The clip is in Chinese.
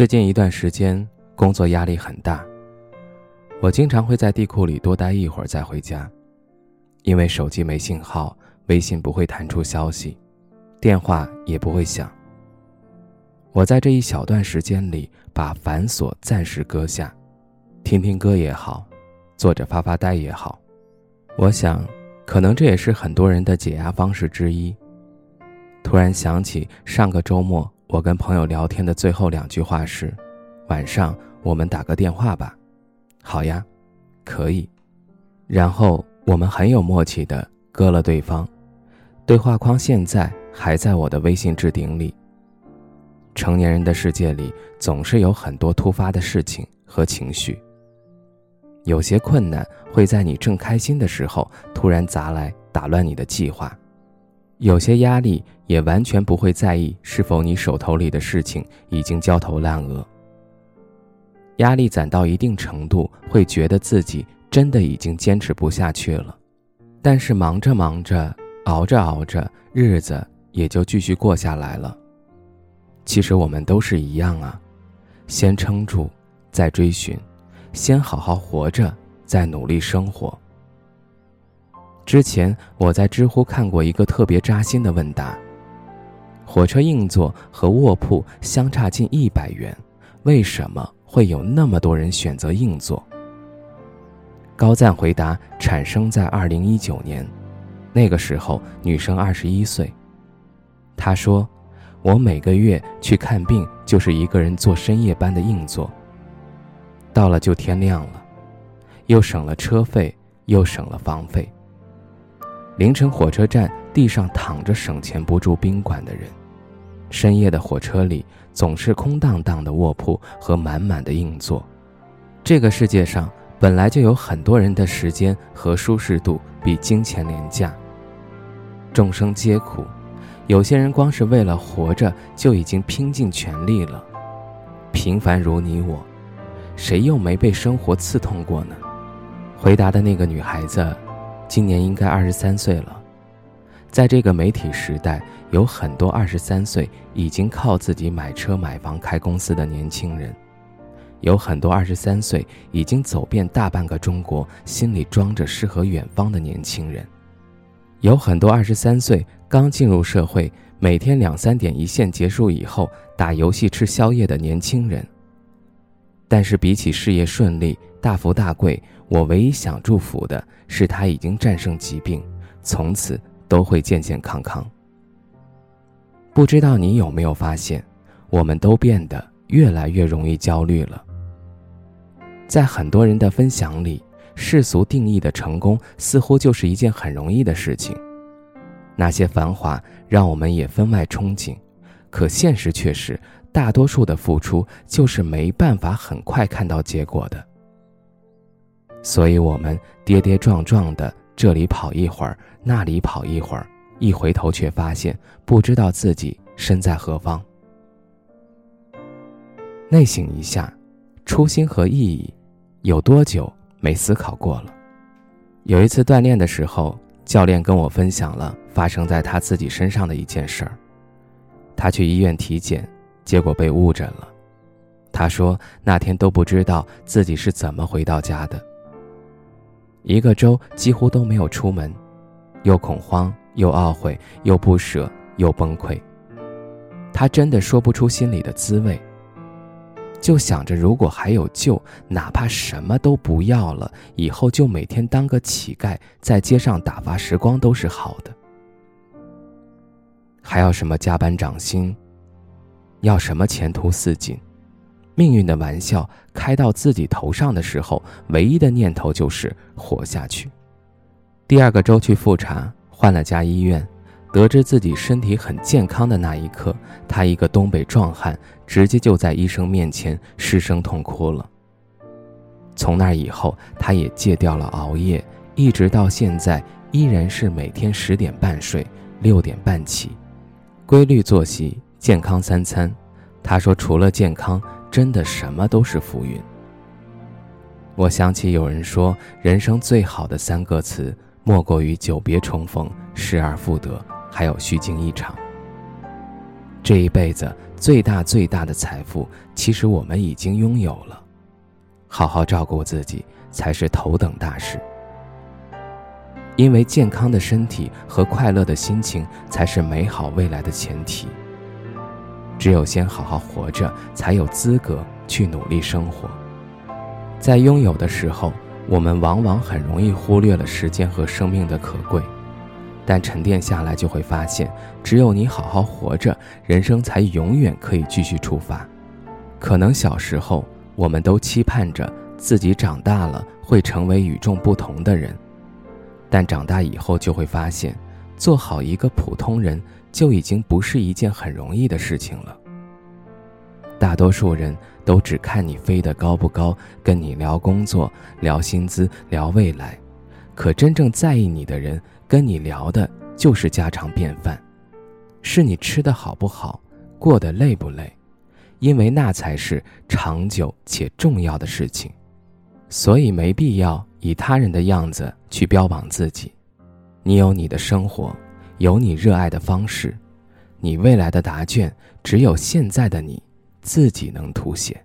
最近一段时间，工作压力很大。我经常会在地库里多待一会儿再回家，因为手机没信号，微信不会弹出消息，电话也不会响。我在这一小段时间里，把繁琐暂时搁下，听听歌也好，坐着发发呆也好。我想，可能这也是很多人的解压方式之一。突然想起上个周末。我跟朋友聊天的最后两句话是：“晚上我们打个电话吧。”“好呀，可以。”然后我们很有默契的割了对方。对话框现在还在我的微信置顶里。成年人的世界里总是有很多突发的事情和情绪，有些困难会在你正开心的时候突然砸来，打乱你的计划。有些压力也完全不会在意是否你手头里的事情已经焦头烂额。压力攒到一定程度，会觉得自己真的已经坚持不下去了，但是忙着忙着，熬着熬着，日子也就继续过下来了。其实我们都是一样啊，先撑住，再追寻，先好好活着，再努力生活。之前我在知乎看过一个特别扎心的问答：火车硬座和卧铺相差近一百元，为什么会有那么多人选择硬座？高赞回答产生在二零一九年，那个时候女生二十一岁。她说：“我每个月去看病就是一个人坐深夜班的硬座，到了就天亮了，又省了车费，又省了房费。”凌晨火车站地上躺着省钱不住宾馆的人，深夜的火车里总是空荡荡的卧铺和满满的硬座。这个世界上本来就有很多人的时间和舒适度比金钱廉价。众生皆苦，有些人光是为了活着就已经拼尽全力了。平凡如你我，谁又没被生活刺痛过呢？回答的那个女孩子。今年应该二十三岁了，在这个媒体时代，有很多二十三岁已经靠自己买车买房开公司的年轻人，有很多二十三岁已经走遍大半个中国，心里装着诗和远方的年轻人，有很多二十三岁刚进入社会，每天两三点一线结束以后打游戏吃宵夜的年轻人。但是比起事业顺利、大富大贵，我唯一想祝福的是他已经战胜疾病，从此都会健健康康。不知道你有没有发现，我们都变得越来越容易焦虑了。在很多人的分享里，世俗定义的成功似乎就是一件很容易的事情，那些繁华让我们也分外憧憬，可现实却是。大多数的付出就是没办法很快看到结果的，所以我们跌跌撞撞的这里跑一会儿，那里跑一会儿，一回头却发现不知道自己身在何方。内省一下，初心和意义，有多久没思考过了？有一次锻炼的时候，教练跟我分享了发生在他自己身上的一件事儿，他去医院体检。结果被误诊了，他说那天都不知道自己是怎么回到家的。一个周几乎都没有出门，又恐慌又懊悔又不舍又崩溃。他真的说不出心里的滋味。就想着如果还有救，哪怕什么都不要了，以后就每天当个乞丐，在街上打发时光都是好的。还要什么加班涨薪？要什么前途似锦？命运的玩笑开到自己头上的时候，唯一的念头就是活下去。第二个周去复查，换了家医院，得知自己身体很健康的那一刻，他一个东北壮汉直接就在医生面前失声痛哭了。从那以后，他也戒掉了熬夜，一直到现在依然是每天十点半睡，六点半起，规律作息，健康三餐。他说：“除了健康，真的什么都是浮云。”我想起有人说，人生最好的三个词，莫过于久别重逢、失而复得，还有虚惊一场。这一辈子最大最大的财富，其实我们已经拥有了。好好照顾自己才是头等大事，因为健康的身体和快乐的心情才是美好未来的前提。只有先好好活着，才有资格去努力生活。在拥有的时候，我们往往很容易忽略了时间和生命的可贵，但沉淀下来就会发现，只有你好好活着，人生才永远可以继续出发。可能小时候。我们都期盼着自己长大了会成为与众不同的人，但长大以后就会发现，做好一个普通人就已经不是一件很容易的事情了。大多数人都只看你飞得高不高，跟你聊工作、聊薪资、聊未来，可真正在意你的人跟你聊的就是家常便饭，是你吃的好不好，过得累不累。因为那才是长久且重要的事情，所以没必要以他人的样子去标榜自己。你有你的生活，有你热爱的方式，你未来的答卷只有现在的你自己能凸显。